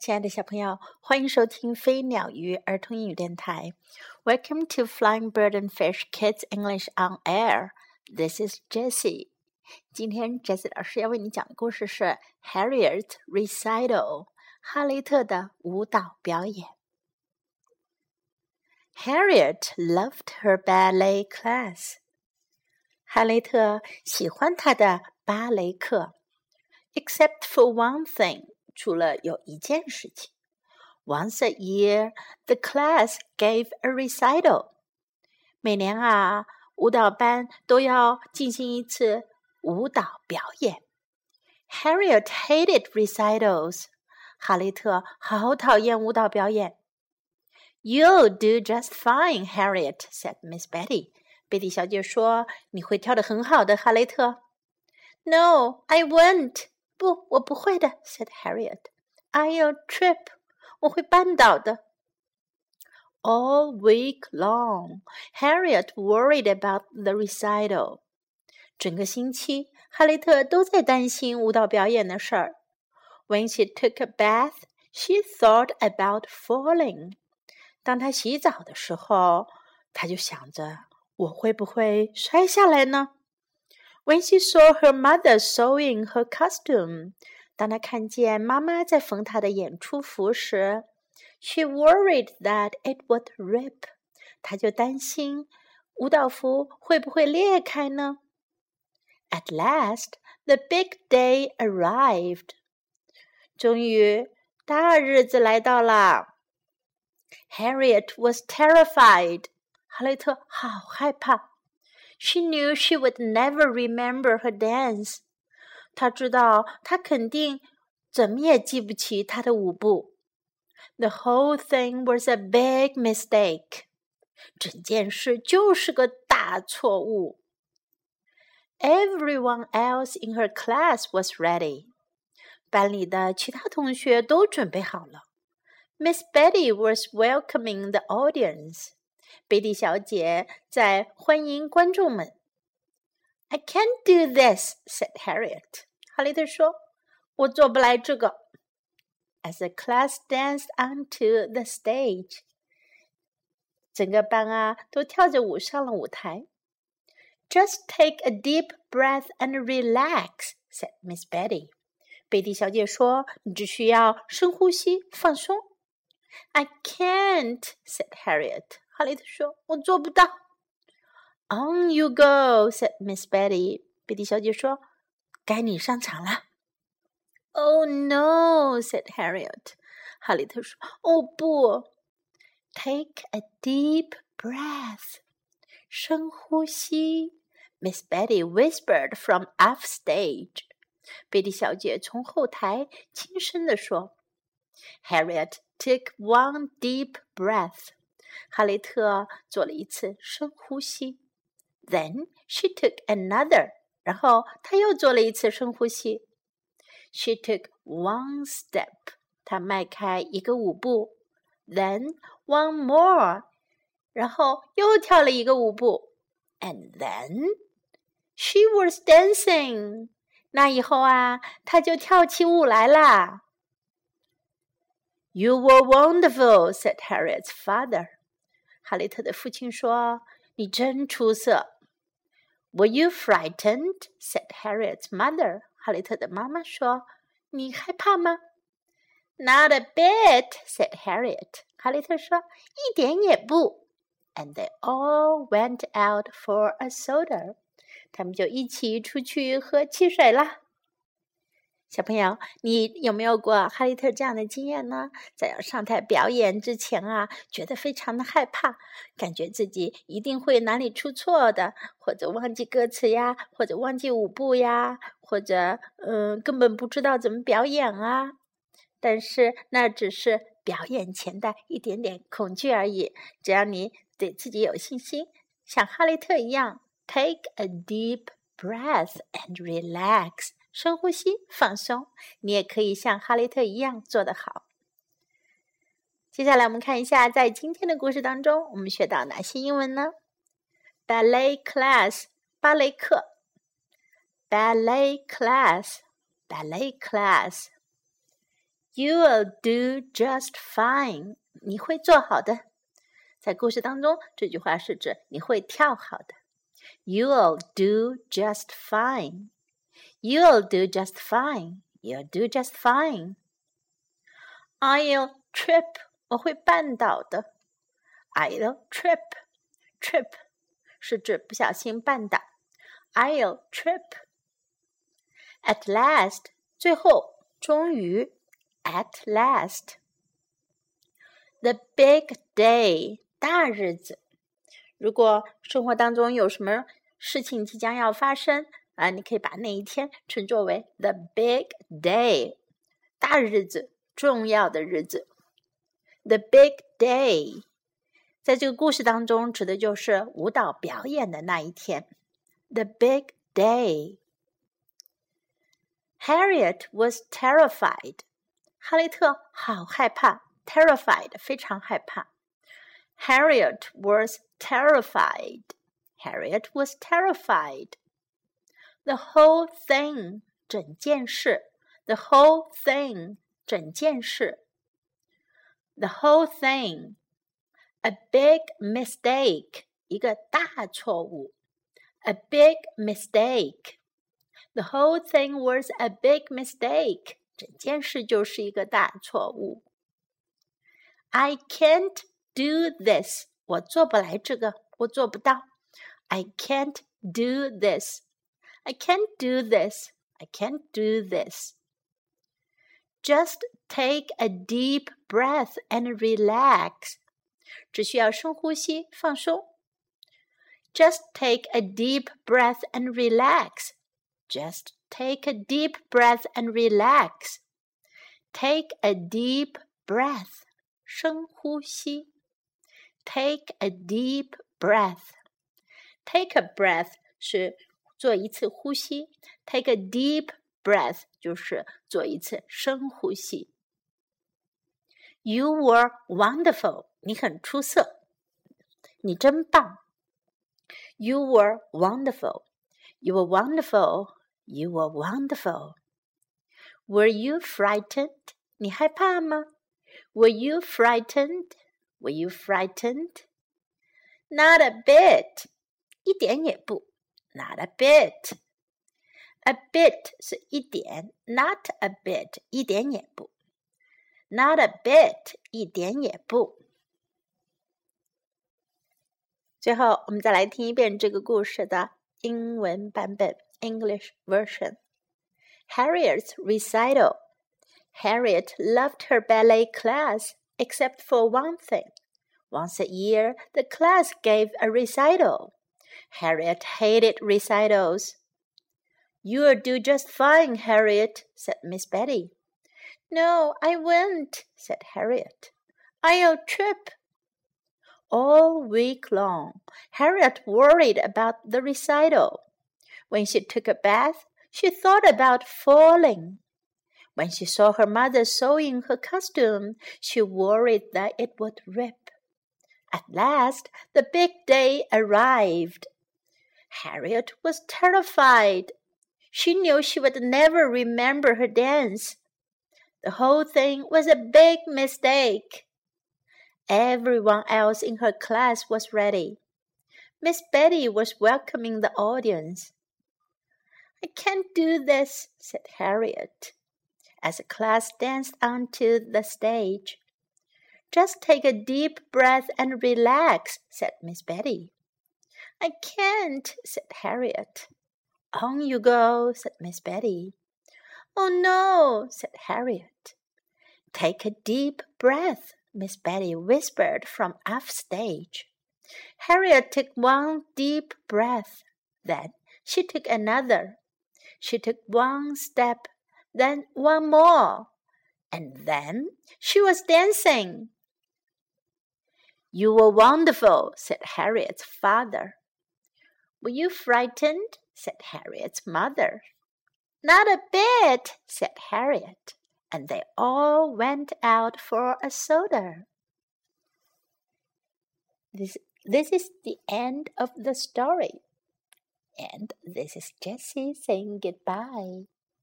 亲爱的小朋友，欢迎收听飞鸟鱼儿童英语电台。Welcome to Flying Bird and Fish Kids English on Air. This is Jessie. 今天 Jessie 老师要为你讲的故事是 Harriet Recital 哈雷特的舞蹈表演。Harriet loved her ballet class. 哈雷特喜欢她的芭蕾课，except for one thing. 除了有一件事情，Once a year the class gave a recital。每年啊，舞蹈班都要进行一次舞蹈表演。Harriet hated recitals。哈利特好讨厌舞蹈表演。You'll do just fine, Harriet," said Miss Betty. 贝蒂小姐说：“你会跳得很好的，哈雷特。” No, I won't. 不，我不会的，said Harriet. I'll trip，我会绊倒的。All week long, Harriet worried about the recital. 整个星期，哈雷特都在担心舞蹈表演的事儿。When she took a bath, she thought about falling. 当她洗澡的时候，她就想着我会不会摔下来呢 ？when she saw her mother sewing her costume，当她看见妈妈在缝她的演出服时，she worried that it would rip。她就担心舞蹈服会不会裂开呢？At last, the big day arrived。终于，大日子来到了。Harriet was terrified。哈雷特好害怕。 she knew she would never remember her dance. 她知道她肯定怎么也记不起她的舞步。The whole thing was a big mistake. 整件事就是个大错误。Everyone else in her class was ready. 班里的其他同学都准备好了。Miss Betty was welcoming the audience. 贝蒂小姐在欢迎观众们。I can't do this," said Harriet. 哈利特说：“我做不来这个。” As the class danced onto the stage，整个班啊都跳着舞上了舞台。Just take a deep breath and relax," said Miss Betty. 贝蒂小姐说：“你只需要深呼吸，放松。” I can't," said Harriet. 哈雷特说：“我做不到。” On you go," said Miss Betty. 贝蒂小姐说：“该你上场了。” Oh no," said Harriet. 哈利特说：“哦不。” Take a deep breath. 深呼吸。Miss Betty whispered from off stage. 贝蒂小姐从后台轻声地说。Harriet took one deep breath. 哈雷特做了一次深呼吸，then she took another，然后她又做了一次深呼吸。She took one step，她迈开一个舞步，then one more，然后又跳了一个舞步，and then she was dancing。那以后啊，她就跳起舞来啦。You were wonderful," said Harriet's father. 哈雷特的父亲说：“你真出色。” Were you frightened? said Harriet's mother. 哈雷特的妈妈说：“你害怕吗？”Not a bit, said Harriet. 哈雷特说：“一点也不。” And they all went out for a soda. 他们就一起出去喝汽水了。小朋友，你有没有过哈利特这样的经验呢？在要上台表演之前啊，觉得非常的害怕，感觉自己一定会哪里出错的，或者忘记歌词呀，或者忘记舞步呀，或者嗯，根本不知道怎么表演啊。但是那只是表演前的一点点恐惧而已。只要你对自己有信心，像哈利特一样，take a deep breath and relax。深呼吸，放松。你也可以像哈雷特一样做得好。接下来，我们看一下，在今天的故事当中，我们学到哪些英文呢？Ballet class，芭蕾课。Ballet class，ballet class。You will do just fine。你会做好的。在故事当中，这句话是指你会跳好的。You will do just fine. You'll do just fine. You'll do just fine. I'll trip. 我会绊倒的。I'll trip. Trip 是指不小心绊倒。I'll trip. At last，最后，终于。At last. The big day，大日子。如果生活当中有什么事情即将要发生 啊，你可以把那一天称作为 the big day，大日子，重要的日子。The big day，在这个故事当中指的就是舞蹈表演的那一天。The big day。Harriet was terrified。哈雷特好害怕，terrified，非常害怕。Harriet was terrified. Harriet was terrified. The whole thing, 整件事，the whole thing, 整件事。The whole thing, a big mistake, 一个大错误。A big mistake. The whole thing was a big mistake. 整件事就是一个大错误。I can't do this. 我做不来这个，我做不到。I can't do this. I can't do this. I can't do this. Just take a deep breath and relax. 只需要深呼吸，放松。Just take a deep breath and relax. Just take a deep breath and relax. Take a deep breath. 深呼吸。Take a deep breath. Take a breath 是 做一次呼吸。Take a deep breath 就是做一次深呼吸。You were wonderful. 你很出色。你真棒。You were wonderful. You were wonderful. You were wonderful. Were you frightened? 你害怕吗？Were you frightened? Were you frightened? Not a bit. 一点也不。 Not a bit. A bit 是一点，not a bit 一点也不。Not a bit 一点也不。最后，我们再来听一遍这个故事的英文版本 （English version）。Harriet's recital. Harriet loved her ballet class except for one thing. Once a year, the class gave a recital. Harriet hated recitals. You'll do just fine, Harriet, said Miss Betty. No, I won't, said Harriet. I'll trip. All week long, Harriet worried about the recital. When she took a bath, she thought about falling. When she saw her mother sewing her costume, she worried that it would rip. At last, the big day arrived. Harriet was terrified. She knew she would never remember her dance. The whole thing was a big mistake. Everyone else in her class was ready. Miss Betty was welcoming the audience. I can't do this, said Harriet as the class danced onto the stage. Just take a deep breath and relax, said Miss Betty. I can't, said Harriet. On you go, said Miss Betty. Oh no, said Harriet. Take a deep breath, Miss Betty whispered from off stage. Harriet took one deep breath. Then she took another. She took one step then one more, and then she was dancing. You were wonderful, said Harriet's father. Were you frightened? said Harriet's mother. Not a bit, said Harriet, and they all went out for a soda. This, this is the end of the story. And this is Jessie saying goodbye.